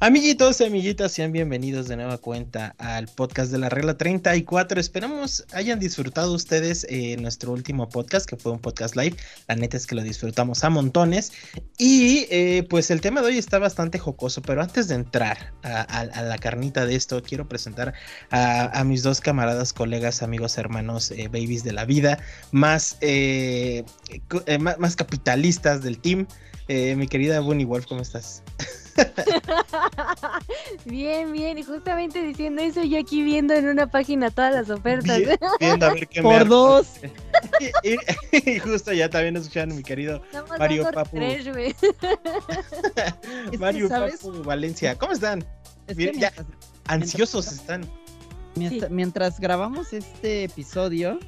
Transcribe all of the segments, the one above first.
Amiguitos y amiguitas, sean bienvenidos de nueva cuenta al podcast de la regla 34. Esperamos hayan disfrutado ustedes eh, nuestro último podcast, que fue un podcast live. La neta es que lo disfrutamos a montones. Y eh, pues el tema de hoy está bastante jocoso, pero antes de entrar a, la carnita de esto, quiero presentar a, mis dos camaradas, colegas, amigos, hermanos, eh, babies de la vida, más, más, más, capitalistas del team. mi querida Bunny Wolf, ¿cómo estás? bien, bien. Y justamente diciendo eso, yo aquí viendo en una página todas las ofertas. viendo a ver qué Por dos. y, justo ya también escucharon mi querido Mario Papu. Mario Papu Valencia. ¿Cómo están? ya, ansiosos están. Mientras, grabamos este episodio,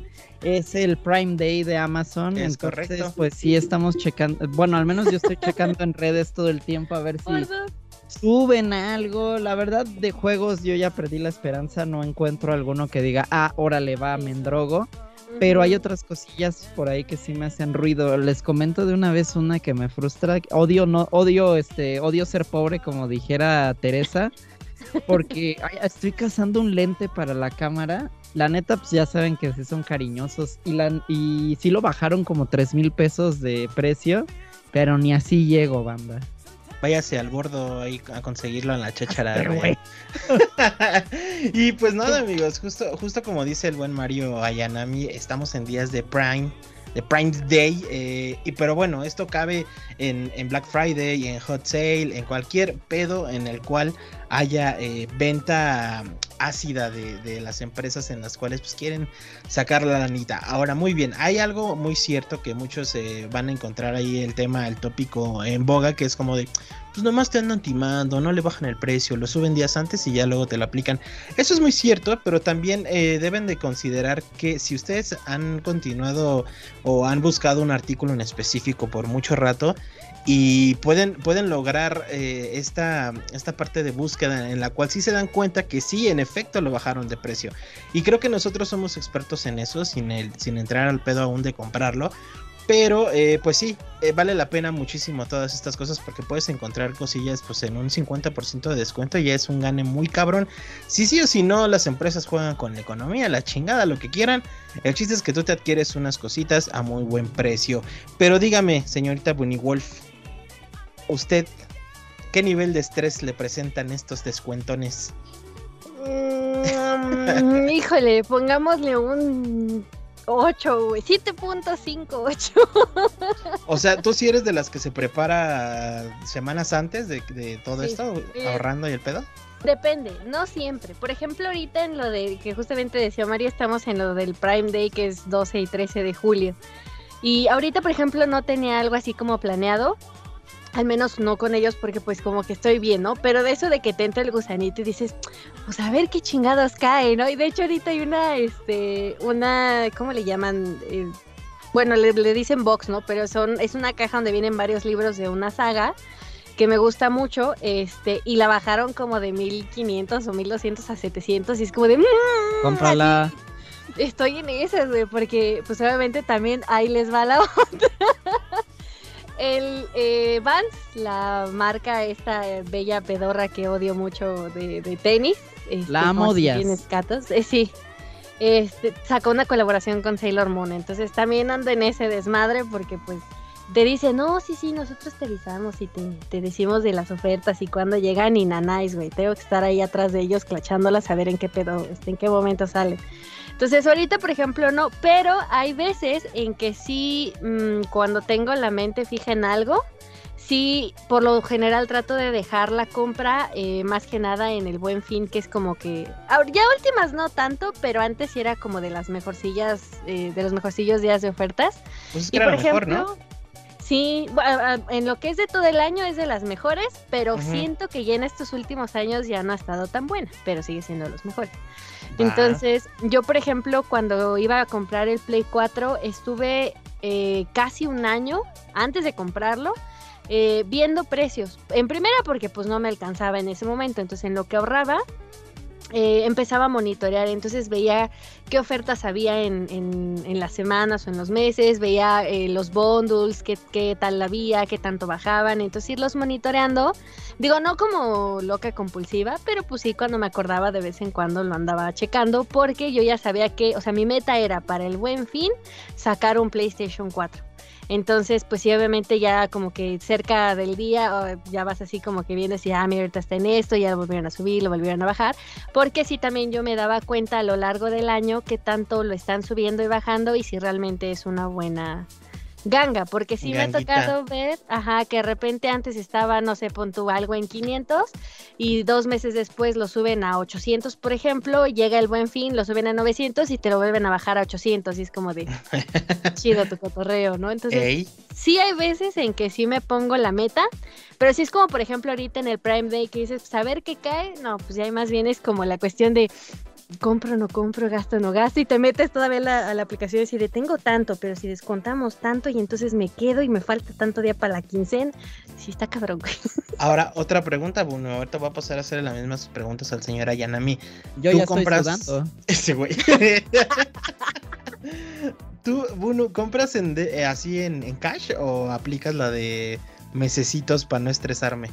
es el Prime Day de Amazon. Es correcto. Pues sí, estamos checando. Bueno, al menos yo estoy checando en redes todo el tiempo a ver si suben algo. La verdad, de juegos yo ya perdí la esperanza. No encuentro alguno que diga, ah, órale, va, Mendrogo. Pero hay otras cosillas por ahí que sí me hacen ruido. Les comento de una vez una que me frustra. Odio, no, odio, este, odio ser pobre, como dijera Teresa porque estoy cazando un lente para la cámara. La neta, pues ya saben que sí son cariñosos. Y, la, y sí lo bajaron como 3 mil pesos de precio. Pero ni así llego, banda. Váyase al bordo ahí a conseguirlo en la cháchara. y pues nada, amigos, justo, justo como dice el buen Mario Ayanami, estamos en días de Prime de Prime Day. Eh, y pero bueno, esto cabe en, en, Black Friday, en Hot Sale, en cualquier pedo en el cual haya eh, venta ácida de, las empresas en las cuales pues quieren sacar la lanita. Ahora, muy bien, hay algo muy cierto que muchos eh, van a encontrar ahí el tema, el tópico en boga, que es como de, pues nomás te andan timando, no le bajan el precio, lo suben días antes y ya luego te lo aplican. Eso es muy cierto, pero también eh, deben de considerar que si ustedes han continuado o han buscado un artículo en específico por mucho rato, y pueden, pueden lograr eh, esta, esta parte de búsqueda en la cual sí se dan cuenta que sí, en efecto lo bajaron de precio. Y creo que nosotros somos expertos en eso, sin, el, sin entrar al pedo aún de comprarlo. Pero eh, pues sí, eh, vale la pena muchísimo todas estas cosas porque puedes encontrar cosillas pues en un 50% de descuento y ya es un gane muy cabrón. Si sí o si no, las empresas juegan con la economía, la chingada, lo que quieran. El chiste es que tú te adquieres unas cositas a muy buen precio. Pero dígame, señorita Bunny Wolf, ¿Usted qué nivel de estrés le presentan estos descuentones? Mm, híjole, pongámosle un 8, güey. 7.58. o sea, ¿tú sí eres de las que se prepara semanas antes de, todo esto, ahorrando y el pedo? Depende, no siempre. Por ejemplo, ahorita en lo de que justamente decía María, estamos en lo del Prime Day, que es 12 y 13 de julio. Y ahorita, por ejemplo, no tenía algo así como planeado, al menos no con ellos porque pues como que estoy bien, ¿no? Pero de eso de que te entra el gusanito y dices, pues a ver qué chingados cae, ¿no? Y de hecho ahorita hay una, este, una, ¿cómo le llaman? Eh, bueno, le, dicen box, ¿no? Pero son, es una caja donde vienen varios libros de una saga que me gusta mucho, este, y la bajaron como de 1500 o 1200 a 700 y es como de... Mmm, Cómprala. Estoy en esas, güey, porque pues obviamente también ahí les va la otra. El eh, Vans, la marca esta bella pedorra que odio mucho de, tenis. Este, la amo escatos, eh, sí. Este, sacó una colaboración con Sailor Moon. Entonces también ando en ese desmadre porque pues te dice, no, sí, sí, nosotros te avisamos y te, decimos de las ofertas y cuando llegan y nanáis, güey. Tengo que estar ahí atrás de ellos clachándolas a ver en qué pedo, este, en qué momento sale. Entonces ahorita, por ejemplo, no, pero hay veces en que sí, mm, cuando tengo la mente fija en algo, sí, por lo general trato de dejar la compra eh, más que nada en el buen fin, que es como que, ya últimas no tanto, pero antes sí era como de las mejorcillas, eh, de los mejorcillos días de ofertas. Pues y por ejemplo, Sí, en lo que es de todo el año es de las mejores, pero siento que ya en estos últimos años ya no ha estado tan buena, pero sigue siendo de los mejores. Entonces, yo, por ejemplo, cuando iba a comprar el Play 4, estuve eh, casi un año antes de comprarlo. Eh, viendo precios. En primera porque pues no me alcanzaba en ese momento, entonces en lo que ahorraba eh, empezaba a monitorear, entonces veía qué ofertas había en, en, las semanas o en los meses, veía eh, los bundles, qué, qué tal había, qué tanto bajaban, entonces irlos monitoreando. Digo, no como loca compulsiva, pero pues sí, cuando me acordaba de vez en cuando lo andaba checando, porque yo ya sabía que, o sea, mi meta era para el buen fin sacar un PlayStation 4. Entonces, pues sí, obviamente ya como que cerca del día ya vas así como que vienes y, ah, mira, ahorita está en esto, ya lo volvieron a subir, lo volvieron a bajar, porque sí también yo me daba cuenta a lo largo del año que tanto lo están subiendo y bajando y si realmente es una buena ganga, porque sí me ha tocado ver, ajá, que de repente antes estaba, no sé, pon tú algo en 500 y dos meses después lo suben a 800, por ejemplo, llega el buen fin, lo suben a 900 y te lo vuelven a bajar a 800 y es como de chido tu cotorreo, ¿no? Entonces, sí hay veces en que sí me pongo la meta, pero sí es como, por ejemplo, ahorita en el Prime Day que dices, saber pues, qué cae, no, pues ya más bien es como la cuestión de compro, no compro, gasto, no gasto, y te metes todavía a la, aplicación y dices, tengo tanto, pero si descontamos tanto y entonces me quedo y me falta tanto día para la quincena, sí está cabrón, güey. Ahora, otra pregunta, Bruno, ahorita voy a pasar a hacer las mismas preguntas al señor Ayanami. Yo ya compras... estoy Ese güey. ¿Tú, Bruno, compras en eh, así en, en cash o aplicas la de mesecitos para no estresarme?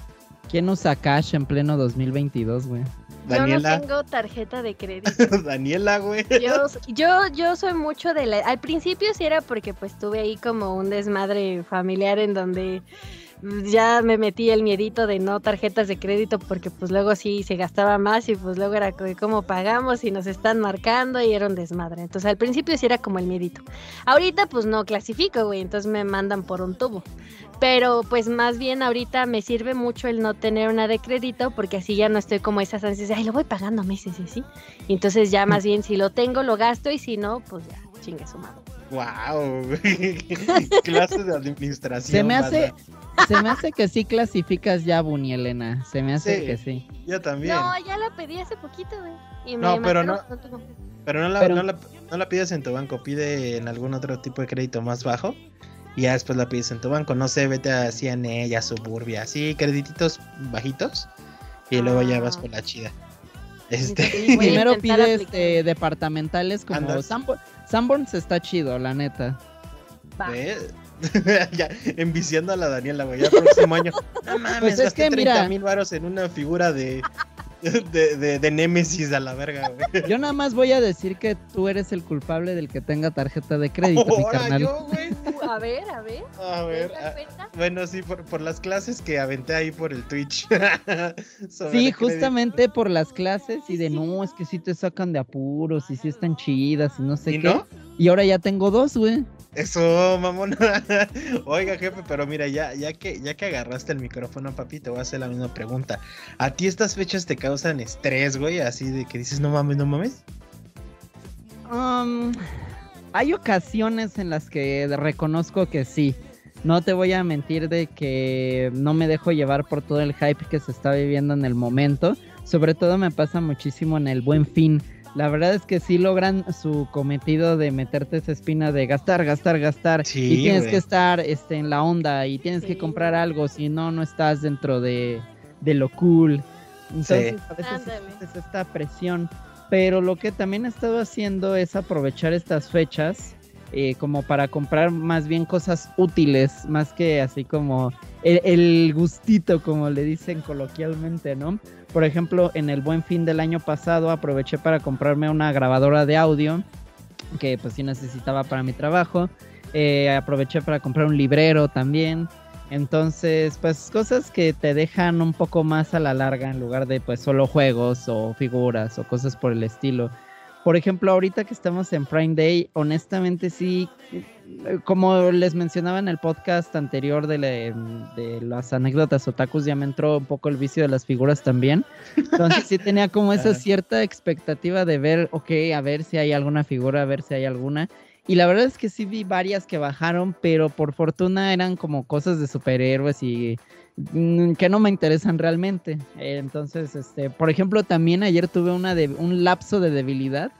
¿Quién usa cash en pleno 2022, güey? Daniela. Yo no tengo tarjeta de crédito. Daniela, güey. Yo, yo, soy mucho de la... Al principio sí era porque pues tuve ahí como un desmadre familiar en donde ya me metí el miedito de no tarjetas de crédito porque pues luego sí se gastaba más y pues luego era como pagamos y nos están marcando y era un desmadre. Entonces al principio sí era como el miedito. Ahorita pues no clasifico, güey, entonces me mandan por un tubo. Pero pues más bien ahorita me sirve mucho el no tener una de crédito porque así ya no estoy como esas ansias de, ay, lo voy pagando meses, ¿sí? Y entonces ya más bien si lo tengo lo gasto y si no, pues ya, chingue su madre. Wow, clase de administración. Se me hace, se me hace que sí clasificas ya, Buni Elena. Se me hace que sí. Yo también. No, ya la pedí hace poquito, güey. no, pero no. pero no la, No, la, no la pides en tu banco, pide en algún otro tipo de crédito más bajo y ya después la pides en tu banco. No sé, vete a CNE, a Suburbia, así, credititos bajitos y luego ya vas con ah. la chida. Este... Primero pides este, departamentales como Sanborns está chido, la neta. ya, enviciando a la Daniela, güey. Ya próximo año. No mames, pues es que 30 mil varos en una figura de, de, de, de Némesis a la verga, güey. Yo nada más voy a decir que tú eres el culpable del que tenga tarjeta de crédito, mi carnal. Yo, güey. A ver, a ver. A ver. Ah, bueno, sí, por, por, las clases que aventé ahí por el Twitch. sí, justamente por las clases y de no, es que sí te sacan de apuros y sí están chidas y no sé ¿Y qué. No? Y ahora ya tengo dos, güey. Eso, mamón. Oiga, jefe, pero mira, ya, ya, que, ya que agarraste el micrófono, papi, te voy a hacer la misma pregunta. ¿A ti estas fechas te causan estrés, güey? Así de que dices, no mames, no mames. Um, hay ocasiones en las que reconozco que sí. No te voy a mentir de que no me dejo llevar por todo el hype que se está viviendo en el momento. Sobre todo me pasa muchísimo en el buen fin la verdad es que sí logran su cometido de meterte esa espina de gastar, gastar, gastar. y tienes que estar este, en la onda y tienes que comprar algo, si no, no estás dentro de, lo cool. Entonces, a veces es esta presión. Pero lo que también he estado haciendo es aprovechar estas fechas eh, como para comprar más bien cosas útiles, más que así como el, gustito, como le dicen coloquialmente, ¿no? Por ejemplo, en el buen fin del año pasado aproveché para comprarme una grabadora de audio que pues sí necesitaba para mi trabajo. Eh, aproveché para comprar un librero también. Entonces, pues cosas que te dejan un poco más a la larga en lugar de pues solo juegos o figuras o cosas por el estilo por ejemplo, ahorita que estamos en Prime Day, honestamente sí, como les mencionaba en el podcast anterior de, las anécdotas otakus, ya me entró un poco el vicio de las figuras también. Entonces sí tenía como esa cierta expectativa de ver, ok, a ver si hay alguna figura, a ver si hay alguna. Y la verdad es que sí vi varias que bajaron, pero por fortuna eran como cosas de superhéroes y mm, que no me interesan realmente. entonces, este, por ejemplo, también ayer tuve una de, un lapso de debilidad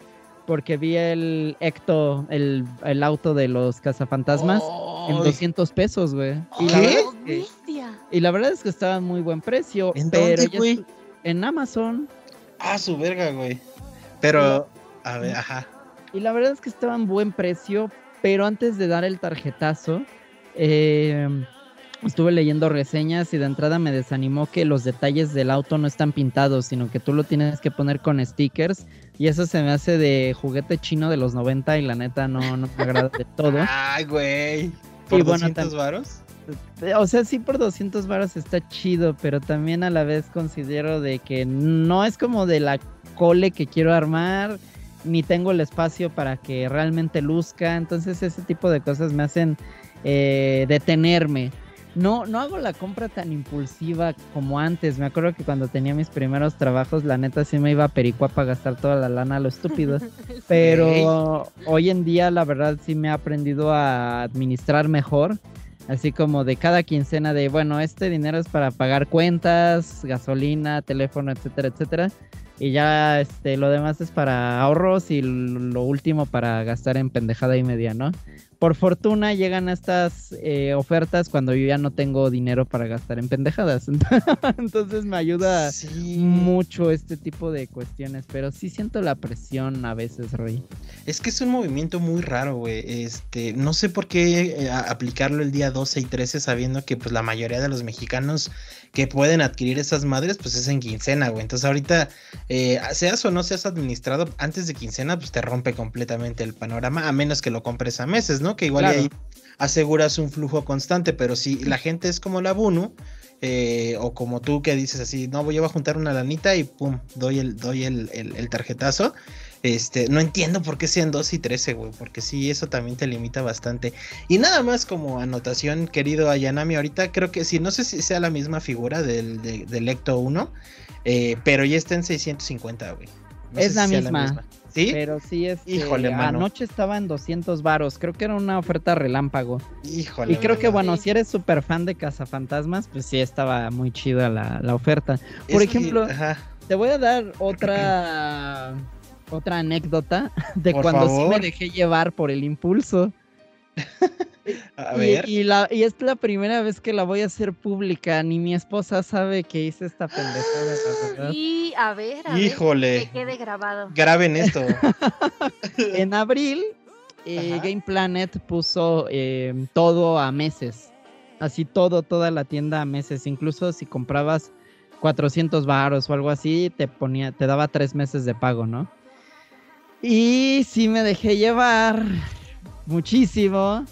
porque vi el Ecto, el, auto de los cazafantasmas en 200 pesos, güey. Y ¿Qué? y la verdad es que estaba en muy buen precio. ¿En pero En Amazon. Ah, su verga, güey. Pero, a ver, ajá. Y la verdad es que estaba en buen precio, pero antes de dar el tarjetazo, eh, estuve leyendo reseñas y de entrada me desanimó que los detalles del auto no están pintados, sino que tú lo tienes que poner con stickers. Y eso se me hace de juguete chino de los 90 y la neta no, no me agrada de todo. Ay, güey. ¿Por 200 varos? O sea, sí por 200 varos está chido, pero también a la vez considero de que no es como de la cole que quiero armar, ni tengo el espacio para que realmente luzca. Entonces ese tipo de cosas me hacen eh, detenerme no, no hago la compra tan impulsiva como antes. Me acuerdo que cuando tenía mis primeros trabajos, la neta sí me iba a Pericuapa para gastar toda la lana a lo estúpido. Pero hoy en día, la verdad, sí me he aprendido a administrar mejor. Así como de cada quincena de, bueno, este dinero es para pagar cuentas, gasolina, teléfono, etcétera, etcétera. Y ya este, lo demás es para ahorros y lo último para gastar en pendejada y media, ¿no? por fortuna llegan estas eh, ofertas cuando yo ya no tengo dinero para gastar en pendejadas. Entonces me ayuda mucho este tipo de cuestiones, pero sí siento la presión a veces, Rey. Es que es un movimiento muy raro, güey. Este, no sé por qué eh, aplicarlo el día 12 y 13 sabiendo que pues la mayoría de los mexicanos que pueden adquirir esas madres, pues es en quincena, güey. Entonces ahorita, eh, seas o no seas administrado antes de quincena, pues te rompe completamente el panorama, a menos que lo compres a meses, ¿no? Que igual ahí aseguras un flujo constante, pero si la gente es como la Bunu, eh, o como tú que dices así, no, voy a juntar una lanita y pum, doy el, doy el, el tarjetazo este, no entiendo por qué sean 2 y 13, güey, porque sí, eso también te limita bastante. Y nada más como anotación, querido Ayanami, ahorita creo que sí, no sé si sea la misma figura del, del Ecto 1, eh, pero ya está en 650, güey. es la, misma. ¿Sí? Pero sí es. Híjole, mano. Anoche estaba en 200 varos. Creo que era una oferta relámpago. Híjole. Y creo que, bueno, si eres súper fan de Cazafantasmas, pues sí estaba muy chida la, la oferta. Por ejemplo, te voy a dar otra otra anécdota de cuando sí me dejé llevar por el impulso. a ver. Y, la, y, es la primera vez que la voy a hacer pública. Ni mi esposa sabe que hice esta pendejada. Y a ver, a Híjole. Ver, que quede grabado. Graben esto. en abril, eh, Game Planet puso eh, todo a meses. Así todo, toda la tienda a meses. Incluso si comprabas 400 baros o algo así, te ponía, te daba tres meses de pago, ¿no? Y sí me dejé llevar muchísimo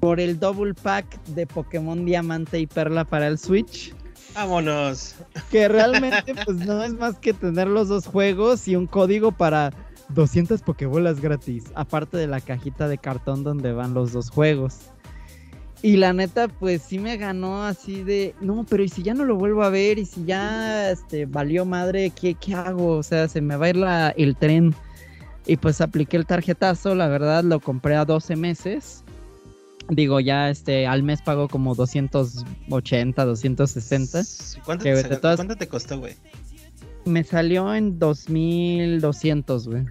por el double pack de Pokémon Diamante y Perla para el Switch. Vámonos. Que realmente pues no es más que tener los dos juegos y un código para 200 Pokébolas gratis, aparte de la cajita de cartón donde van los dos juegos. Y la neta, pues sí me ganó así de, no, pero ¿y si ya no lo vuelvo a ver? ¿Y si ya este, valió madre? ¿Qué, qué hago? O sea, se me va a ir la, el tren. Y pues apliqué el tarjetazo, la verdad lo compré a 12 meses. Digo, ya este al mes pago como 280, 260. ¿Cuánto, te, ¿cuánto te costó, güey? Me salió en 2200, güey.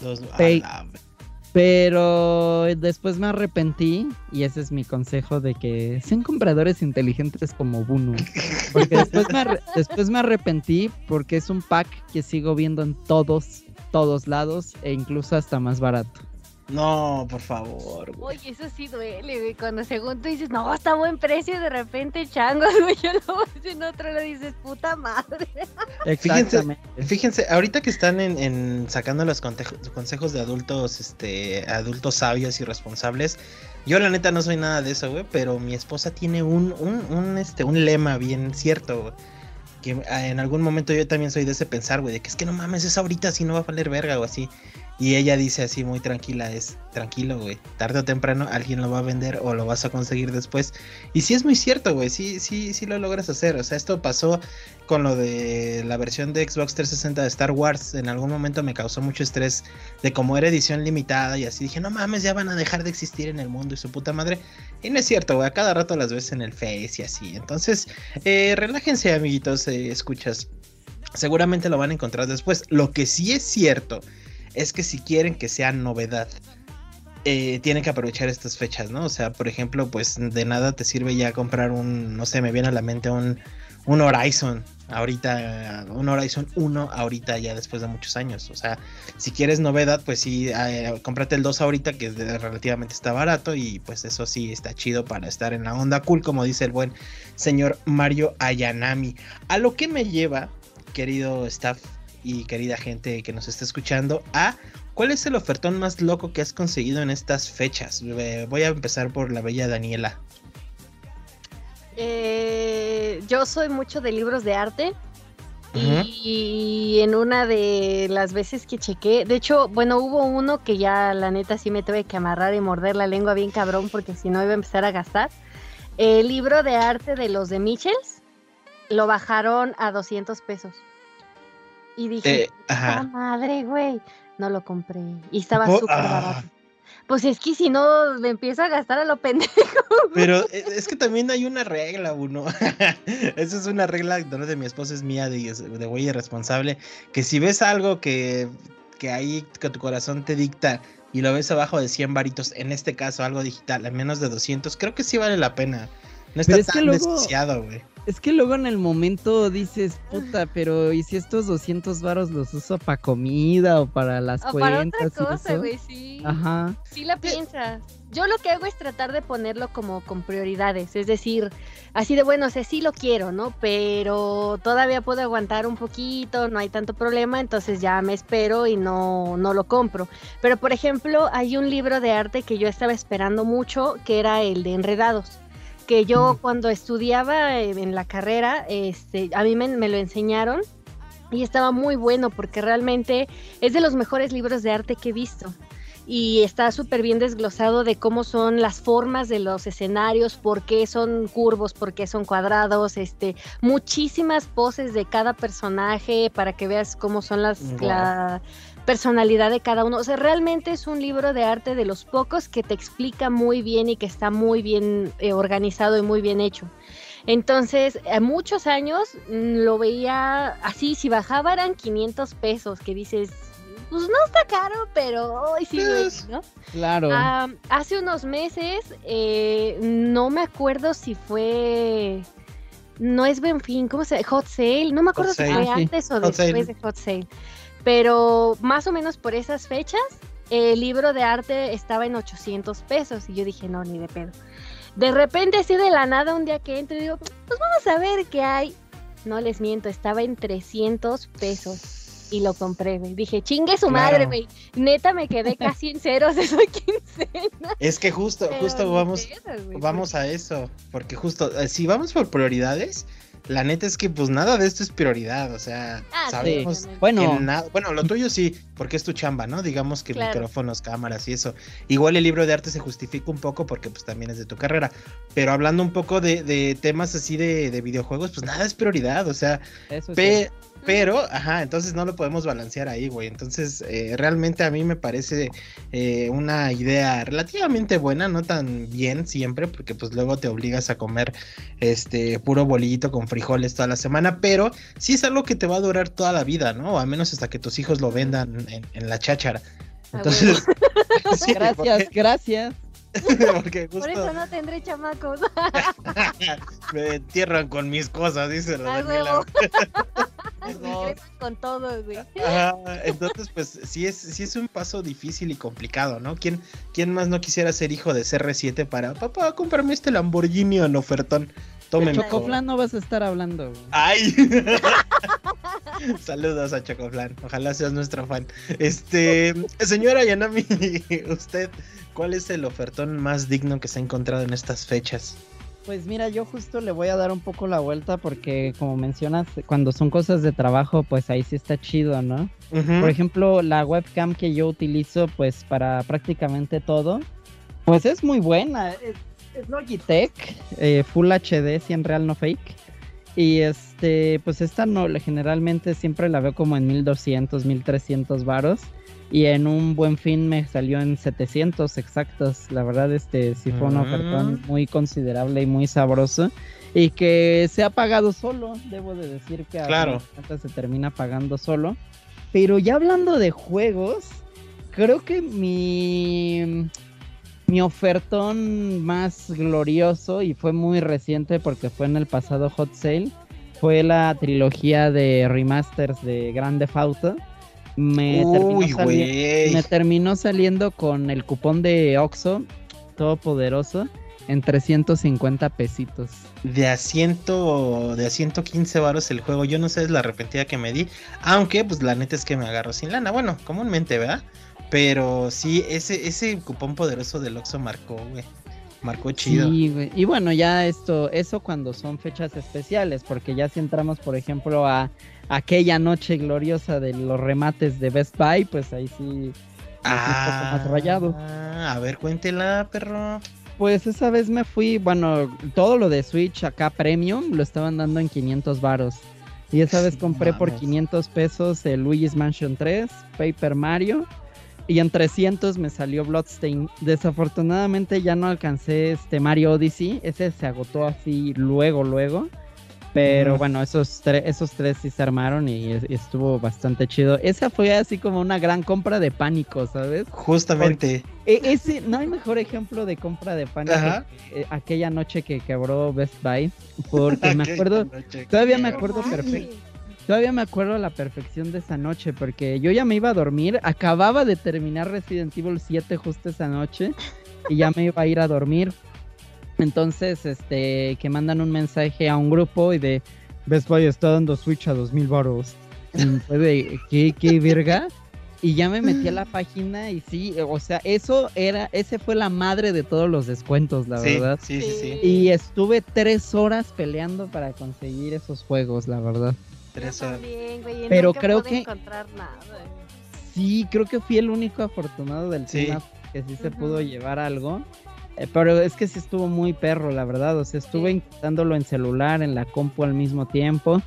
Dos, pero después me arrepentí y ese es mi consejo de que sean compradores inteligentes como Bunu. Porque después me, después me arrepentí porque es un pack que sigo viendo en todos todos lados e incluso hasta más barato. No, por favor. Oye, eso sí duele, güey. Cuando según tú dices, no, está a buen precio, de repente changos, güey. Yo lo en otro le dices, puta madre. Fíjense, fíjense, ahorita que están en, sacando los consejos de adultos, este, adultos sabios y responsables. Yo la neta no soy nada de eso, güey, pero mi esposa tiene un, un, un, este, un lema bien cierto, güey que ah, en algún momento yo también soy de ese pensar, güey, de que es que no mames, es ahorita, si no va a valer verga o así. Y ella dice así muy tranquila, es tranquilo, güey. Tarde o temprano alguien lo va a vender o lo vas a conseguir después. Y sí es muy cierto, güey. Sí, sí, sí lo logras hacer. O sea, esto pasó con lo de la versión de Xbox 360 de Star Wars. En algún momento me causó mucho estrés de cómo era edición limitada y así. Dije, no mames, ya van a dejar de existir en el mundo y su puta madre. Y no es cierto, güey. A cada rato las ves en el Face y así. Entonces, eh, relájense, amiguitos, eh, escuchas. Seguramente lo van a encontrar después. Lo que sí es cierto es que si quieren que sea novedad, eh, tienen que aprovechar estas fechas, ¿no? O sea, por ejemplo, pues de nada te sirve ya comprar un, no sé, me viene a la mente un, un Horizon ahorita, un Horizon 1 ahorita ya después de muchos años. O sea, si quieres novedad, pues sí, eh, cómprate el 2 ahorita que relativamente está barato y pues eso sí está chido para estar en la onda cool, como dice el buen señor Mario Ayanami. A lo que me lleva, querido staff y querida gente que nos está escuchando, a ¿cuál es el ofertón más loco que has conseguido en estas fechas? Voy a empezar por la bella Daniela. Eh, yo soy mucho de libros de arte. Y en una de las veces que chequé, de hecho, bueno, hubo uno que ya la neta sí me tuve que amarrar y morder la lengua bien cabrón porque si no iba a empezar a gastar. El libro de arte de los de Michels lo bajaron a 200 pesos. Y dije, eh, madre, güey, no lo compré. Y estaba súper ah. barato. Pues es que si no me empiezo a gastar a lo pendejo. Pero e, es que también hay una regla, uno. Esa es una regla no de mi esposa, es mía, de, de güey irresponsable. Que si ves algo que, que ahí que tu corazón te dicta y lo ves abajo de 100 varitos, en este caso algo digital, a menos de 200, creo que sí vale la pena. No está tan desquiciado, güey. Es que luego en el momento dices, puta, pero ¿y si estos 200 varos los uso para comida o para las o cuentas? Para otra cosa, güey, sí. Ajá. Sí la piensas. Yo lo que hago es tratar de ponerlo como con prioridades, es decir, así de bueno, sé, sí lo quiero, ¿no? Pero todavía puedo aguantar un poquito, no hay tanto problema, entonces ya me espero y no, no lo compro. Pero por ejemplo, hay un libro de arte que yo estaba esperando mucho, que era el de Enredados que yo cuando estudiaba en la carrera, este, a mí me, lo enseñaron y estaba muy bueno porque realmente es de los mejores libros de arte que he visto. Y está súper bien desglosado de cómo son las formas de los escenarios, por qué son curvos, por qué son cuadrados, este, muchísimas poses de cada personaje para que veas cómo son las, personalidad de cada uno. O sea, realmente es un libro de arte de los pocos que te explica muy bien y que está muy bien eh, organizado y muy bien hecho. Entonces, a muchos años mm, lo veía así, si bajaba eran 500 pesos, que dices, pues no está caro, pero hoy sí, pues, ¿no? Claro. hace unos meses, eh, no me acuerdo si fue no es fin, ¿cómo se llama? Hot Sale, no me acuerdo si fue antes o después de Hot Sale. Pero más o menos por esas fechas, el libro de arte estaba en 800 pesos y yo dije, no, ni de pedo. De repente, así de la nada, un día que entro y digo, pues vamos a ver qué hay. No les miento, estaba en 300 pesos y lo compré, güey. Dije, chingue su madre, güey. Neta me quedé casi en ceros de esa quincena. Es que justo, justo vamos, vamos a eso. Porque justo, eh, si vamos por prioridades, la neta es que pues nada de esto es prioridad, o sea, ah, sabemos bueno, bueno, lo tuyo sí, porque es tu chamba, ¿no? Digamos que micrófonos, cámaras y eso. Igual el libro de arte se justifica un poco porque pues también es de tu carrera, pero hablando un poco de, temas así de, videojuegos, pues nada es prioridad, o sea, eso pero, ajá, entonces no lo podemos balancear ahí, güey. Entonces, eh, realmente a mí me parece eh, una idea relativamente buena, no tan bien siempre, porque pues luego te obligas a comer este puro bolillito con frijoles toda la semana, pero sí es algo que te va a durar toda la vida, ¿no? Al menos hasta que tus hijos lo vendan en, la cháchara. Entonces, gracias, gracias. Por eso no tendré chamacos. Me entierran con mis cosas, dice la Daniela. Con todo, güey. entonces, pues sí es, sí es un paso difícil y complicado, ¿no? ¿Quién, ¿Quién más no quisiera ser hijo de CR7 para, papá, cómprame este Lamborghini en ofertón? Tomen. Chocoflan no vas a estar hablando. ¡Ay! Saludos a Chocoflan. Ojalá seas nuestro fan. Este, señora Yanami, usted, ¿cuál es el ofertón más digno que se ha encontrado en estas fechas? Pues mira, yo justo le voy a dar un poco la vuelta porque como mencionas, cuando son cosas de trabajo, pues ahí sí está chido, ¿no? Por ejemplo, la webcam que yo utilizo pues para prácticamente todo, pues es muy buena. Es, Logitech, eh, Full HD, 100 real, no fake. Y este, pues esta no, generalmente siempre la veo como en 1200, 1300 varos y en un buen fin me salió en 700 exactos. La verdad, este sí fue oferta mm. muy considerable y muy sabroso y que se ha pagado solo. Debo de decir que claro. se termina pagando solo. Pero ya hablando de juegos, creo que mi mi ofertón más glorioso y fue muy reciente porque fue en el pasado hot sale fue la trilogía de remasters de Grande Auto. Me, terminó me terminó saliendo con el cupón de Oxo, todopoderoso, en 350 pesitos. De a, ciento, de a 115 varos el juego. Yo no sé, es la arrepentida que me di. Aunque, pues la neta es que me agarro sin lana. Bueno, comúnmente, ¿verdad? Pero sí, ese, ese cupón poderoso del Oxo marcó, güey. Marcó chido. Y bueno, ya esto, eso cuando son fechas especiales, porque ya si entramos, por ejemplo, a aquella noche gloriosa de los remates de Best Buy, pues ahí sí. Ah, más rayado. A ver, cuéntela, perro. Pues esa vez me fui, bueno, todo lo de Switch acá Premium lo estaban dando en 500 varos. Y esa vez compré por 500 pesos el Luigi's Mansion 3, Paper Mario y en 300 me salió Bloodstain. Desafortunadamente ya no alcancé este Mario Odyssey. Ese se agotó así luego, luego. Pero bueno, esos, esos tres sí se armaron y, estuvo bastante chido. Esa fue así como una gran compra de pánico, ¿sabes? Justamente. E, ese, no hay mejor ejemplo de compra de pánico que, aquella noche que quebró Best Buy. Porque me acuerdo, todavía me acuerdo perfecto. Todavía me acuerdo a la perfección de esa noche, porque yo ya me iba a dormir, acababa de terminar Resident Evil 7 justo esa noche, y ya me iba a ir a dormir. Entonces, este, que mandan un mensaje a un grupo y de Best Buy está dando Switch a 2000 baros. Fue de, ¿qué, qué verga? Y ya me metí a la página y sí, o sea, eso era, ese fue la madre de todos los descuentos, la verdad. Sí, sí, sí. Y estuve tres horas peleando para conseguir esos juegos, la verdad. Pero creo que. Sí, creo que fui el único afortunado del tema que sí se pudo llevar algo. Eh, pero es que sí estuvo muy perro, la verdad. O sea, estuve intentándolo en celular, en la compu al mismo tiempo.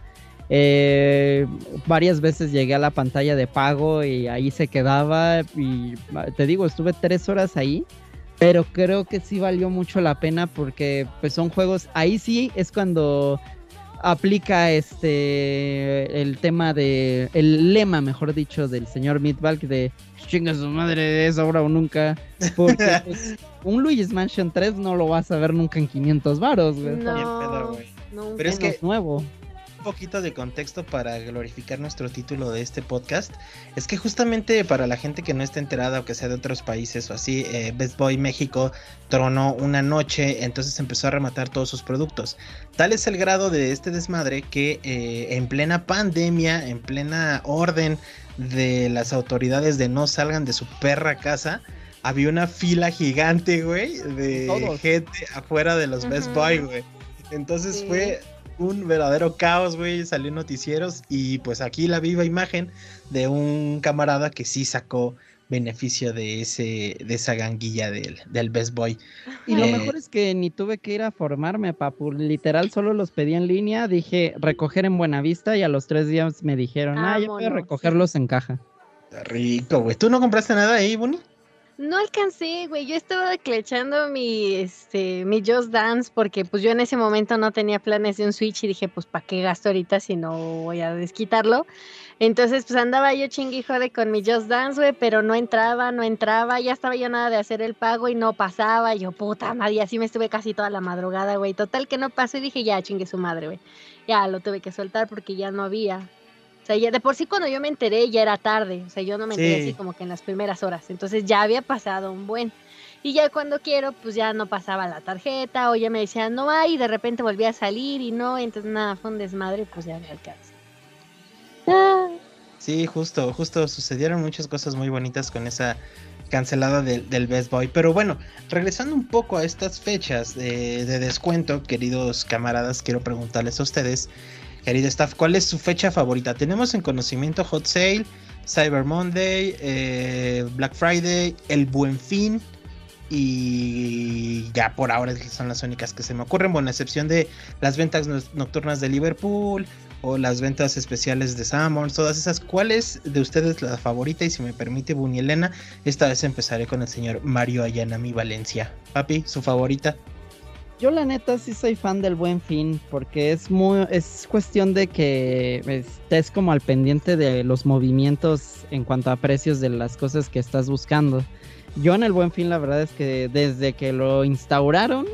Eh, varias veces llegué a la pantalla de pago y ahí se quedaba. Y te digo, estuve tres horas ahí. Pero creo que sí valió mucho la pena porque pues son juegos. Ahí sí es cuando aplica este el tema de el lema mejor dicho del señor Midvalk de chinga su madre es ahora o nunca porque pues, un Luigi's Mansion 3 no lo vas a ver nunca en 500 varos güey. No, pero es que es nuevo poquito de contexto para glorificar nuestro título de este podcast es que justamente para la gente que no esté enterada o que sea de otros países o así, eh, Best Boy México tronó una noche, entonces empezó a rematar todos sus productos. Tal es el grado de este desmadre que eh, en plena pandemia, en plena orden de las autoridades de no salgan de su perra casa, había una fila gigante, güey, de gente afuera de los Best Boy, güey. Entonces fue un verdadero caos, güey. Salió noticieros y pues aquí la viva imagen de un camarada que sí sacó beneficio de ese de esa ganguilla del, del Best Boy. Y lo eh, mejor es que ni tuve que ir a formarme, papu. Literal, solo los pedí en línea, dije recoger en Buenavista y a los tres días me dijeron, ah, yo voy a recogerlos en caja. Rico, güey. ¿Tú no compraste nada ahí, Bonnie? No alcancé, güey. Yo estaba clechando mi, este, mi Just Dance porque pues yo en ese momento no tenía planes de un Switch y dije, pues, ¿para qué gasto ahorita si no voy a desquitarlo? Entonces, pues andaba yo chingui jode con mi Just Dance, güey, pero no entraba, no entraba. Ya estaba yo nada de hacer el pago y no pasaba. yo, puta madre, así me estuve casi toda la madrugada, güey. Total que no pasó y dije, ya, chingue su madre, güey. Ya lo tuve que soltar porque ya no había. O sea, ya de por sí cuando yo me enteré ya era tarde, o sea, yo no me enteré así como que en las primeras horas, entonces ya había pasado un buen. Y ya cuando quiero, pues ya no pasaba la tarjeta o ya me decían no hay y de repente volvía a salir y no, entonces nada, fue un desmadre, pues ya me alcanza. Ah. Sí, justo, justo sucedieron muchas cosas muy bonitas con esa cancelada del Best Boy. Pero bueno, regresando un poco a estas fechas de descuento, queridos camaradas, quiero preguntarles a ustedes Querido staff, ¿cuál es su fecha favorita? Tenemos en conocimiento Hot Sale, Cyber Monday, eh, Black Friday, El Buen Fin y ya por ahora son las únicas que se me ocurren, a excepción de las ventas nocturnas de Liverpool o las ventas especiales de Summers, todas esas. ¿Cuál es de ustedes la favorita? Y si me permite, Bunny Elena, esta vez empezaré con el señor Mario Ayanami Valencia. Papi, su favorita yo la neta sí soy fan del buen fin, porque es muy, es cuestión de que estés como al pendiente de los movimientos en cuanto a precios de las cosas que estás buscando. Yo en el buen fin la verdad es que desde que lo instauraron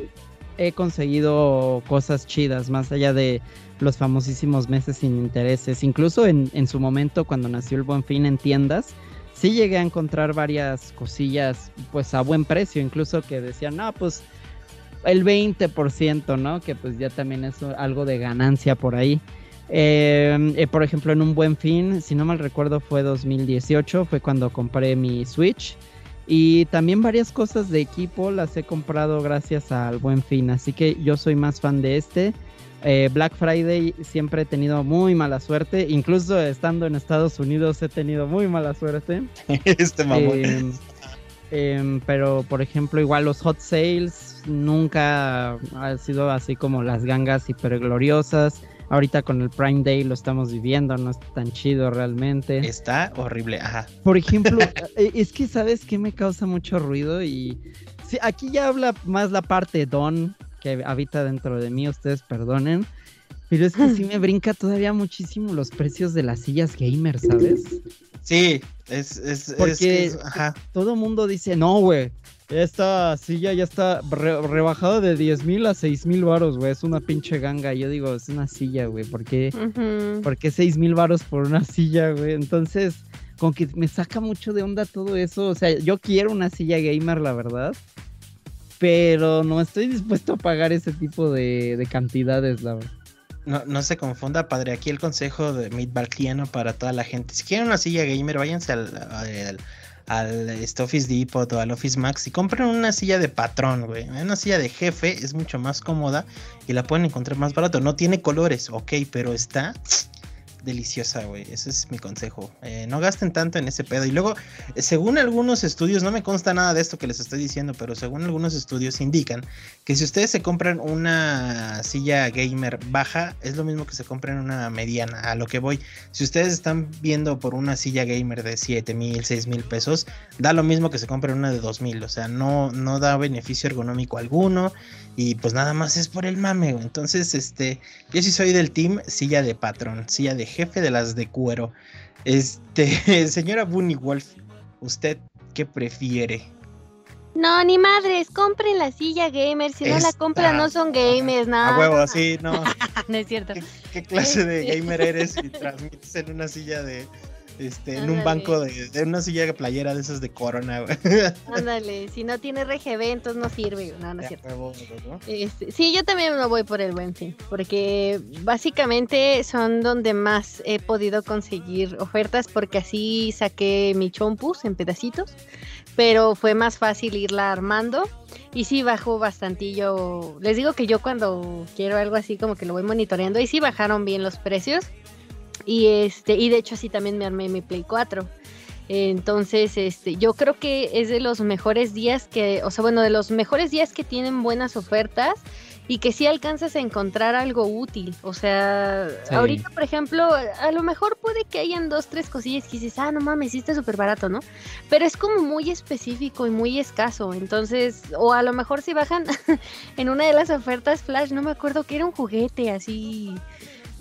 he conseguido cosas chidas, más allá de los famosísimos meses sin intereses. Incluso en, su momento, cuando nació el Buen Fin en tiendas, sí llegué a encontrar varias cosillas pues a buen precio, incluso que decían, no, pues el 20%, ¿no? Que pues ya también es algo de ganancia por ahí. Em, eh, por ejemplo, en un buen fin, si no mal recuerdo, fue 2018, fue cuando compré mi Switch. Y también varias cosas de equipo las he comprado gracias al buen fin. Así que yo soy más fan de este. Eh, Black Friday siempre he tenido muy mala suerte. Incluso estando en Estados Unidos he tenido muy mala suerte. este mamón. Em, pero por ejemplo, igual los hot sales nunca han sido así como las gangas hiper gloriosas. Ahorita con el Prime Day lo estamos viviendo, no está tan chido realmente. Está horrible, ajá. Por ejemplo, eh, es que sabes que me causa mucho ruido y sí, aquí ya habla más la parte Don que habita dentro de mí, ustedes perdonen. Pero es que sí me brinca todavía muchísimo los precios de las sillas gamer, ¿sabes? Sí, es, es, Porque es, ajá. todo mundo dice, no, güey, esta silla ya está re rebajada de 10 mil a 6 mil varos, güey, es una pinche ganga. Yo digo, es una silla, güey, ¿por qué, Ujú. ¿por qué 6 mil varos por una silla, güey? Entonces, como que me saca mucho de onda todo eso. O sea, yo quiero una silla gamer, la verdad. Pero no estoy dispuesto a pagar ese tipo de, de cantidades, la verdad. No, no se confunda, padre. Aquí el consejo de Midbarkiano para toda la gente. Si quieren una silla gamer, váyanse al, al, este Office Depot o al Office Max y compren una silla de patrón, güey. Una silla de jefe es mucho más cómoda y la pueden encontrar más barato. No tiene colores, ok, pero está deliciosa, güey. Ese es mi consejo. Eh, no gasten tanto en ese pedo. Y luego, según algunos estudios, no me consta nada de esto que les estoy diciendo, pero según algunos estudios indican que si ustedes se compran una silla gamer baja, es lo mismo que se compren una mediana. A lo que voy, si ustedes están viendo por una silla gamer de 7 mil, 6 mil pesos, da lo mismo que se compren una de 2 mil. O sea, no, no da beneficio ergonómico alguno. Y pues nada más es por el mame, güey. Entonces, este, yo sí soy del team silla de patrón, silla de jefe de las de cuero. Este, señora Bunny Wolf, ¿usted qué prefiere? No, ni madres, compren la silla gamer. Si no la compran, no son gamers, nada. A huevo, sí, no. no es cierto. ¿Qué, qué clase de Este. gamer eres y transmites en una silla de, este, en un banco de, de una silla de playera de esas de corona? Ándale, si no tiene RGB, entonces no sirve. No, no es cierto. ¿no? Este, sí, yo también me voy por el buen fin, porque básicamente son donde más he podido conseguir ofertas, porque así saqué mi chompus en pedacitos, pero fue más fácil irla armando y sí bajó bastantillo. Les digo que yo cuando quiero algo así como que lo voy monitoreando y sí bajaron bien los precios y este y de hecho así también me armé mi Play 4. Entonces, este, yo creo que es de los mejores días que, o sea, bueno, de los mejores días que tienen buenas ofertas y que sí alcanzas a encontrar algo útil. O sea, Sí. ahorita, por ejemplo, a lo mejor puede que hayan dos, tres cosillas que dices, ah, no mames, sí está súper barato, ¿no? Pero es como muy específico y muy escaso. Entonces, o a lo mejor si bajan en una de las ofertas flash, no me acuerdo que era un juguete así,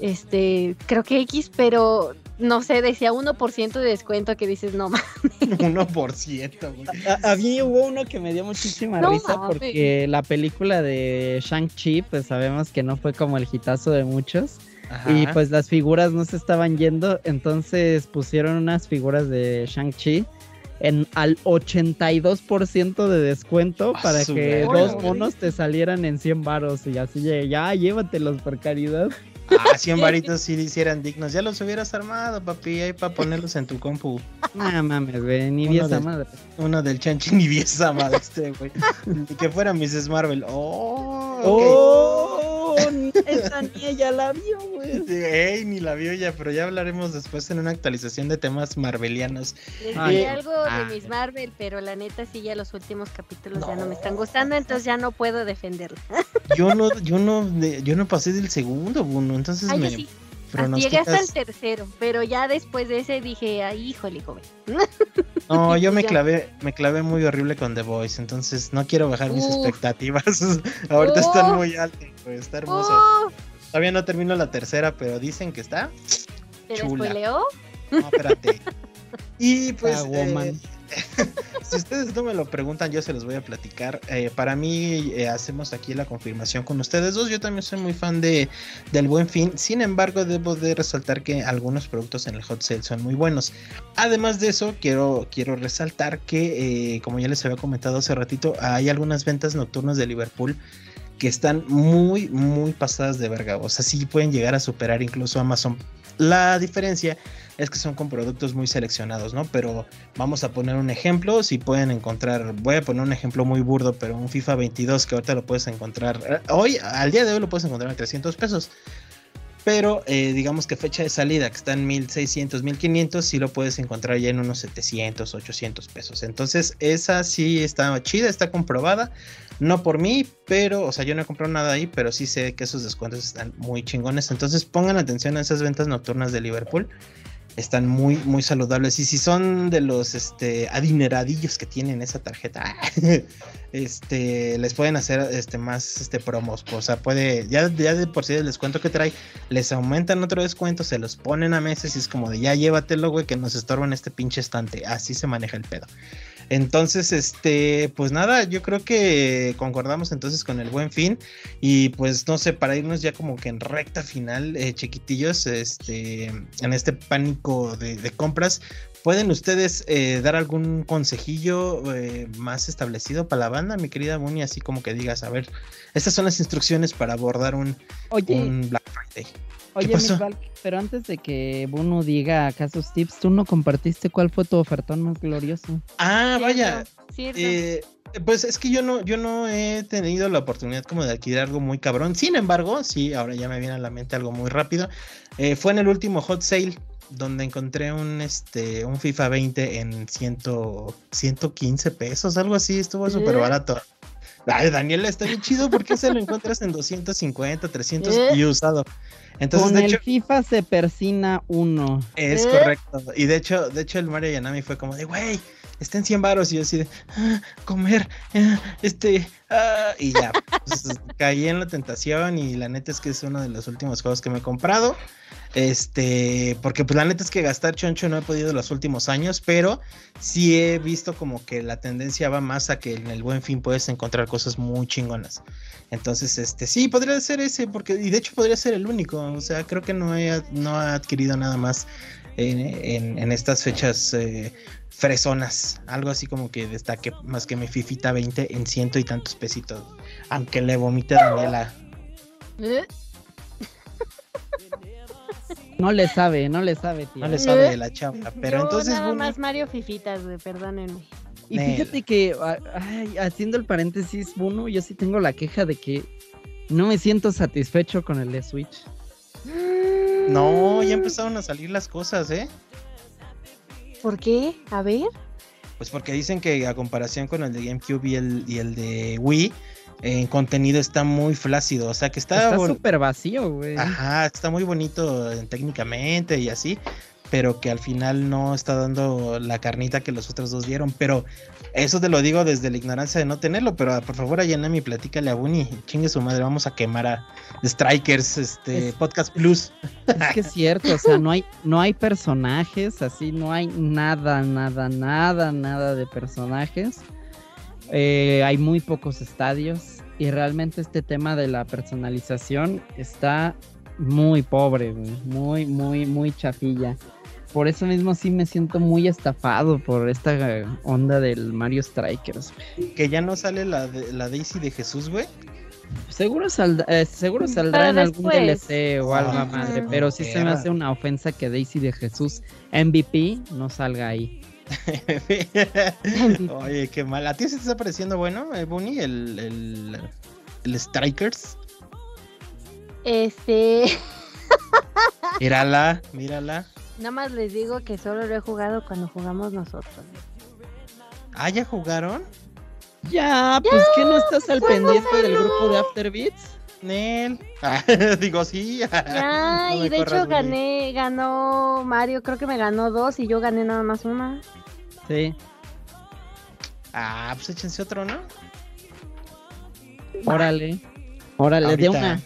este, creo que X, pero no sé, decía 1% de descuento que dices, no mames. 1%, güey. A, a mí hubo uno que me dio muchísima No risa mames. porque la película de Shang-Chi, pues sabemos que no fue como el hitazo de muchos. Y Ajá. pues las figuras no se estaban yendo, entonces pusieron unas figuras de Shang-Chi en al 82% de descuento A para que dos monos te salieran en 100 varos y así ya llévatelos por caridad. Ah, 100 varitos si hicieran dignos. Ya los hubieras armado, papi, ahí para ponerlos en tu compu. No mames, güey, ni vi esa madre. Uno del Chanchin y esa madre este, güey. Ni que fuera Mrs. Marvel. Oh, ok. ¡Oh! Esa ni ella la vio, güey. Sí, Ey, ni la vio ya, pero ya hablaremos después en una actualización de temas marvelianos. Les Ay, algo ah. de Miss Marvel, pero la neta sí ya los últimos capítulos ya no me están gustando, entonces ya no puedo defenderlo. Yo no, yo no, yo no pasé del segundo, Bruno, entonces Ay, yo me sí, llegué hasta el pronosticas. tercero, pero ya después de ese dije, ay, híjole, joven. No, yo me clavé, me clavé muy horrible con The Voice, entonces no quiero bajar mis Uf. expectativas. Ahorita están muy altas, está hermoso. Todavía no termino la tercera, pero dicen que está. ¿Te Chula. spoileó? No, espérate. Y pues Ah, woman. eh, si ustedes no me lo preguntan, yo se los voy a platicar. Eh, para mí, eh, hacemos aquí la confirmación con ustedes dos. Yo también soy muy fan de, del Buen Fin. Sin embargo, debo de resaltar que algunos productos en el hot sale son muy buenos. Además de eso, quiero, quiero resaltar que, como ya les había comentado hace ratito, hay algunas ventas nocturnas de Liverpool que están muy, muy pasadas de verga. O sea, sí pueden llegar a superar incluso Amazon. La diferencia es que son con productos muy seleccionados, ¿no? Pero vamos a poner un ejemplo, si pueden encontrar, voy a poner un ejemplo muy burdo, pero un FIFA 22 que ahorita lo puedes encontrar, eh, hoy, al día de hoy lo puedes encontrar a 300 pesos. Pero eh, digamos que fecha de salida, que está en 1600, 1500, sí lo puedes encontrar ya en unos 700, 800 pesos. Entonces, esa sí está chida, está comprobada. No por mí, pero, o sea, yo no he comprado nada ahí, pero sí sé que esos descuentos están muy chingones. Entonces, pongan atención a esas ventas nocturnas de Liverpool están muy, muy saludables. Y si son de los este, adineradillos que tienen esa tarjeta, este, les pueden hacer este, más este, promos. O sea, puede, ya, ya de por sí el descuento que trae, les aumentan otro descuento, se los ponen a meses y es como de ya llévatelo, güey, que nos estorban este pinche estante. Así se maneja el pedo. Entonces, este, pues nada, yo creo que concordamos entonces con el buen fin. Y pues no sé, para irnos ya como que en recta final, eh, chiquitillos, este, en este de, compras, ¿pueden ustedes eh, dar algún consejillo eh, más establecido para la banda, mi querida Muni? Así como que digas, a ver, estas son las instrucciones para abordar un, un Black Friday. Oye, pero antes de que Bruno diga acá sus tips, tú no compartiste cuál fue tu ofertón más glorioso. Ah, vaya. Eh, pues es que yo no, yo no he tenido la oportunidad como de adquirir algo muy cabrón. Sin embargo, sí, ahora ya me viene a la mente algo muy rápido. Eh, fue en el último hot sale donde encontré un este un FIFA 20 en ciento, 115 pesos, algo así, estuvo súper barato. Ay, Daniel está bien chido porque se lo encuentras en 250, 300 y usado. Entonces, Con el FIFA se persina uno. Es correcto. Y de hecho, de hecho el Mario Yanami fue como de, güey, está en 100 baros. Y yo así de, ah, comer, ah, este, ah", y ya. Pues, caí en la tentación y la neta es que es uno de los últimos juegos que me he comprado. Este, porque pues la neta es que gastar choncho no he podido los últimos años, pero sí he visto como que la tendencia va más a que en el buen fin puedes encontrar cosas muy chingonas. Entonces, este, sí, podría ser ese, porque, y de hecho podría ser el único, o sea, creo que no he, no ha adquirido nada más en, estas fechas eh, fresonas, algo así como que destaque más que mi Fifita 20 en ciento y tantos pesitos, aunque le vomite Daniela. ¿Eh? No le sabe, no le sabe, tío. No le sabe de la chamba. Pero entonces. Nada más Mario Fifitas, güey, perdónenme. Y fíjate que, haciendo el paréntesis, uno, yo sí tengo la queja de que no me siento satisfecho con el de Switch. No, ya empezaron a salir las cosas, ¿eh? ¿Por qué? A ver. Pues porque dicen que a comparación con el de GameCube y el, y el de Wii, en contenido está muy flácido, o sea que está... Está súper vacío, güey. Ajá, está muy bonito técnicamente y así, pero que al final no está dando la carnita que los otros dos dieron, pero eso te lo digo desde la ignorancia de no tenerlo, pero por favor mi platícale a Bunny, chingue su madre, vamos a quemar a Strikers, este, Podcast Plus. Es que es cierto, o sea, no hay, no hay personajes, así, no hay nada, nada, nada, nada de personajes. Eh, hay muy pocos estadios y realmente este tema de la personalización está muy pobre, muy, muy, muy chafilla. Por eso mismo sí me siento muy estafado por esta onda del Mario Strikers. Que ya no sale la, la Daisy de Jesús, güey. Seguro, eh, seguro saldrá en algún DLC o algo madre, pero sí se me hace una ofensa que Daisy de Jesús MVP no salga ahí. Oye, qué mal. ¿A ti se te está pareciendo bueno, eh, Bunny, el, el, el Strikers? Este. mírala, mírala. Nada más les digo que solo lo he jugado cuando jugamos nosotros. ¿Ah, ya jugaron? Ya, pues que no estás al pendiente del grupo de Afterbeats. Nel. digo, sí. Ya, y de hecho gané, ganó Mario, creo que me ganó dos y yo gané nada más una. Sí. Ah, pues échense otro, ¿no? Órale. Órale, de una.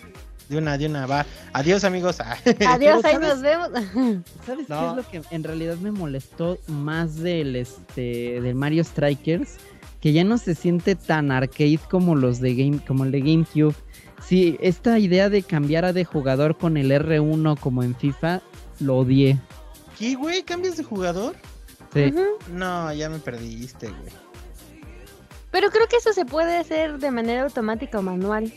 De una, de una, va. Adiós, amigos. Adiós, ahí nos vemos. ¿Sabes qué es lo que en realidad me molestó más del este del Mario Strikers? Que ya no se siente tan arcade como los de Game, como el de GameCube. Sí, esta idea de cambiar a de jugador con el R1 como en FIFA, lo odié. ¿Qué, güey? ¿Cambias de jugador? Sí. No, ya me perdiste, güey. Pero creo que eso se puede hacer de manera automática o manual.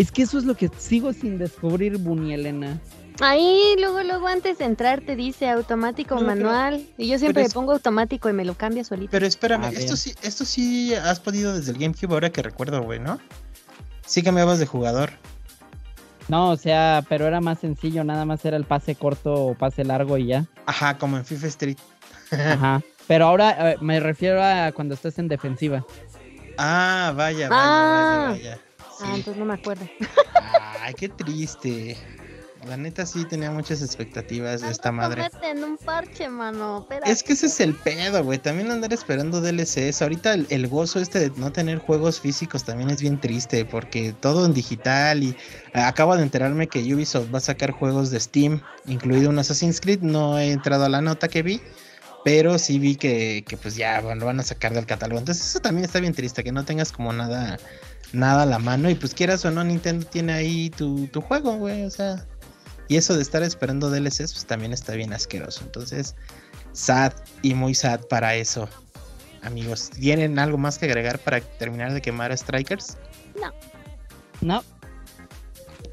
Es que eso es lo que sigo sin descubrir, Bunny Elena. Ahí, luego, luego, antes de entrar te dice automático o No, pero- manual. y yo siempre le pongo automático y me lo cambia solito. Pero espérame, A esto ver. sí, esto sí has podido desde el GameCube ahora que recuerdo, güey, ¿no? Sí cambiabas de jugador. No, o sea, pero era más sencillo, nada más era el pase corto o pase largo y ya. Ajá, como en FIFA Street. Ajá. Pero ahora eh, me refiero a cuando estás en defensiva. Ah, vaya, vaya, Ah. vaya, vaya. Ah, entonces no me acuerdo. Ay, qué triste. La neta sí tenía muchas expectativas de esta madre. en un parche, mano. Es que ese es el pedo, güey. También andar esperando DLCs. Ahorita el, el gozo este de no tener juegos físicos también es bien triste porque todo en digital y eh, acabo de enterarme que Ubisoft va a sacar juegos de Steam, incluido un Assassin's Creed. No he entrado a la nota que vi, pero sí vi que, que pues ya bueno, lo van a sacar del catálogo. Entonces eso también está bien triste, que no tengas como nada, nada a la mano y pues quieras o no, Nintendo tiene ahí tu, tu juego, güey. O sea, y eso de estar esperando DLCs, pues también está bien asqueroso. Entonces, sad y muy sad para eso. Amigos, ¿tienen algo más que agregar para terminar de quemar a Strikers? No,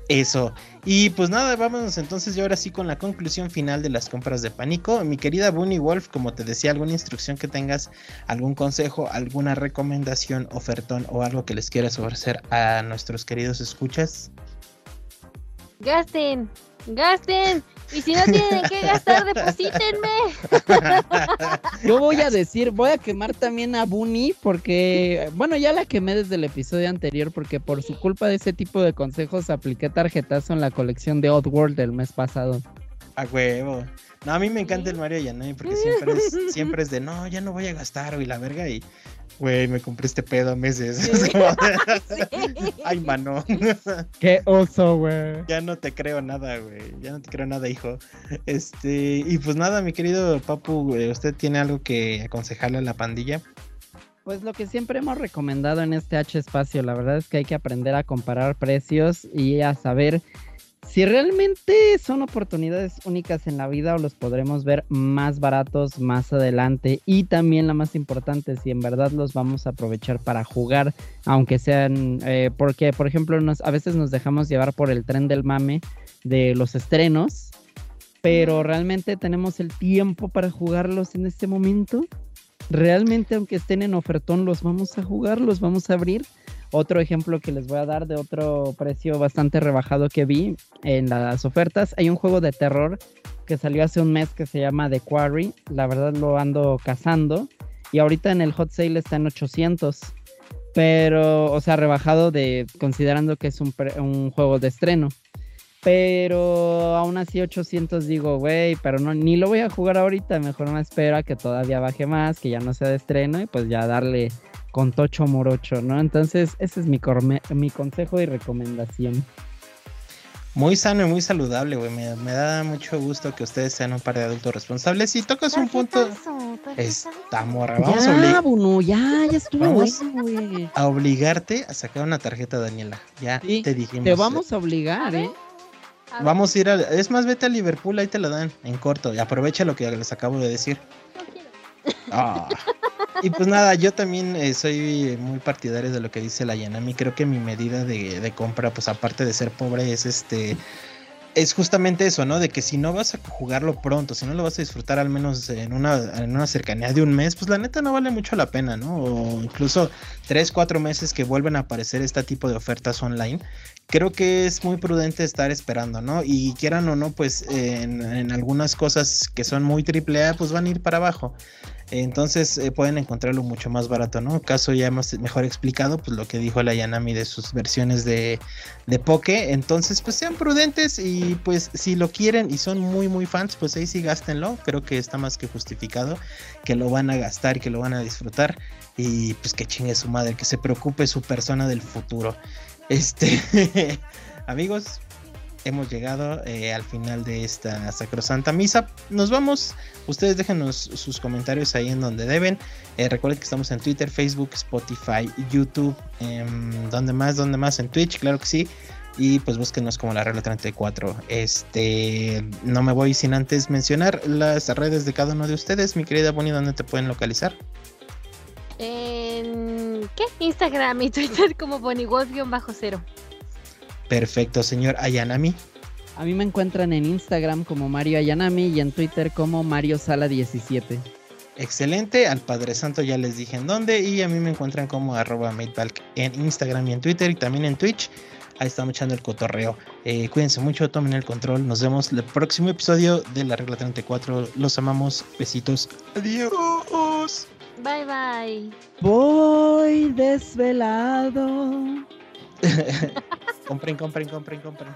Eso. Y pues nada, vámonos entonces yo ahora sí con la conclusión final de las compras de pánico. Mi querida Bunny Wolf, como te decía, alguna instrucción que tengas, algún consejo, alguna recomendación, ofertón o algo que les quieras ofrecer a nuestros queridos escuchas. Gasten, gasten. Y si no tienen que gastar, deposítenme. yo voy a decir, voy a quemar también a Bunny porque, bueno, ya la quemé desde el episodio anterior porque por su culpa de ese tipo de consejos apliqué tarjetazo en la colección de Oddworld del mes pasado. A huevo. No, a mí me encanta el Mario Yanami porque siempre es, siempre es de no, ya no voy a gastar, güey, la verga. Y, güey, me compré este pedo a meses. Ay, mano. Qué oso, güey. ya no te creo nada, güey. Ya no te creo nada, hijo. Este, y pues nada, mi querido Papu, güey, ¿usted tiene algo que aconsejarle a la pandilla? Pues lo que siempre hemos recomendado en este H espacio, la verdad es que hay que aprender a comparar precios y a saber si realmente son oportunidades únicas en la vida o los podremos ver más baratos más adelante. Y también la más importante si en verdad los vamos a aprovechar para jugar aunque sean eh, porque por ejemplo nos, a veces nos dejamos llevar por el tren del mame de los estrenos pero realmente tenemos el tiempo para jugarlos en este momento. Realmente aunque estén en ofertón los vamos a jugar, los vamos a abrir. Otro ejemplo que les voy a dar de otro precio bastante rebajado que vi en las ofertas, hay un juego de terror que salió hace un mes que se llama The Quarry, la verdad lo ando cazando y ahorita en el hot sale está en 800. Pero, o sea, rebajado de considerando que es un, un juego de estreno. Pero aún así 800 digo, güey, pero no, ni lo voy a jugar ahorita, mejor me espero a que todavía baje más, que ya no sea de estreno y pues ya darle con tocho morocho, ¿no? Entonces ese es mi, consejo y recomendación. Muy sano y muy saludable, güey. Me, me da mucho gusto que ustedes sean un par de adultos responsables. Y tocas un punto. Esta morra. Vamos a, ya, obli- Bruno, ya, ya estuvo Vamos. bueno, güey. a obligarte a sacar una tarjeta, Daniela. Ya Sí, te dijimos. Te vamos a obligar, ¿eh? A Vamos a ir a. Es más, vete a Liverpool, ahí te la dan en corto. Y aprovecha lo que les acabo de decir. no quiero. Ah. Y pues nada, yo también eh, soy muy partidario de lo que dice la Yanami. Creo que mi medida de, de compra, pues aparte de ser pobre, es este. Es justamente eso, ¿no? De que si no vas a jugarlo pronto, si no lo vas a disfrutar al menos en una, en una cercanía de un mes, pues la neta no vale mucho la pena, ¿no? O incluso tres, cuatro meses que vuelven a aparecer este tipo de ofertas online. Creo que es muy prudente estar esperando, ¿no? Y quieran o no, pues en, algunas cosas que son muy triple A, pues van a ir para abajo. Entonces eh, pueden encontrarlo mucho más barato, ¿no? Caso ya hemos mejor explicado, pues lo que dijo la Yanami de sus versiones de, de Poke. Entonces, pues sean prudentes y pues si lo quieren y son muy, muy fans, pues ahí sí gástenlo. Creo que está más que justificado que lo van a gastar que lo van a disfrutar. Y pues que chingue su madre, que se preocupe su persona del futuro. Este, amigos, hemos llegado eh, al final de esta sacrosanta misa. Nos vamos. Ustedes déjenos sus comentarios ahí en donde deben. Eh, recuerden que estamos en Twitter, Facebook, Spotify, YouTube. Em, donde más? donde más? En Twitch, claro que sí. Y pues búsquenos como la regla 34. Este, no me voy sin antes mencionar las redes de cada uno de ustedes. Mi querida Bonnie, ¿dónde te pueden localizar? En ¿qué? Instagram y Twitter como BonnieWolf-0. Perfecto, señor Ayanami. A mí me encuentran en Instagram como Mario Ayanami y en Twitter como Mario Sala 17. Excelente, al Padre Santo ya les dije en dónde y a mí me encuentran como arroba en Instagram y en Twitter y también en Twitch. Ahí estamos echando el cotorreo. Eh, cuídense mucho, tomen el control. Nos vemos el próximo episodio de la regla 34. Los amamos. Besitos. Adiós. Bye bye. Voy desvelado. compren, compren, compren, compren.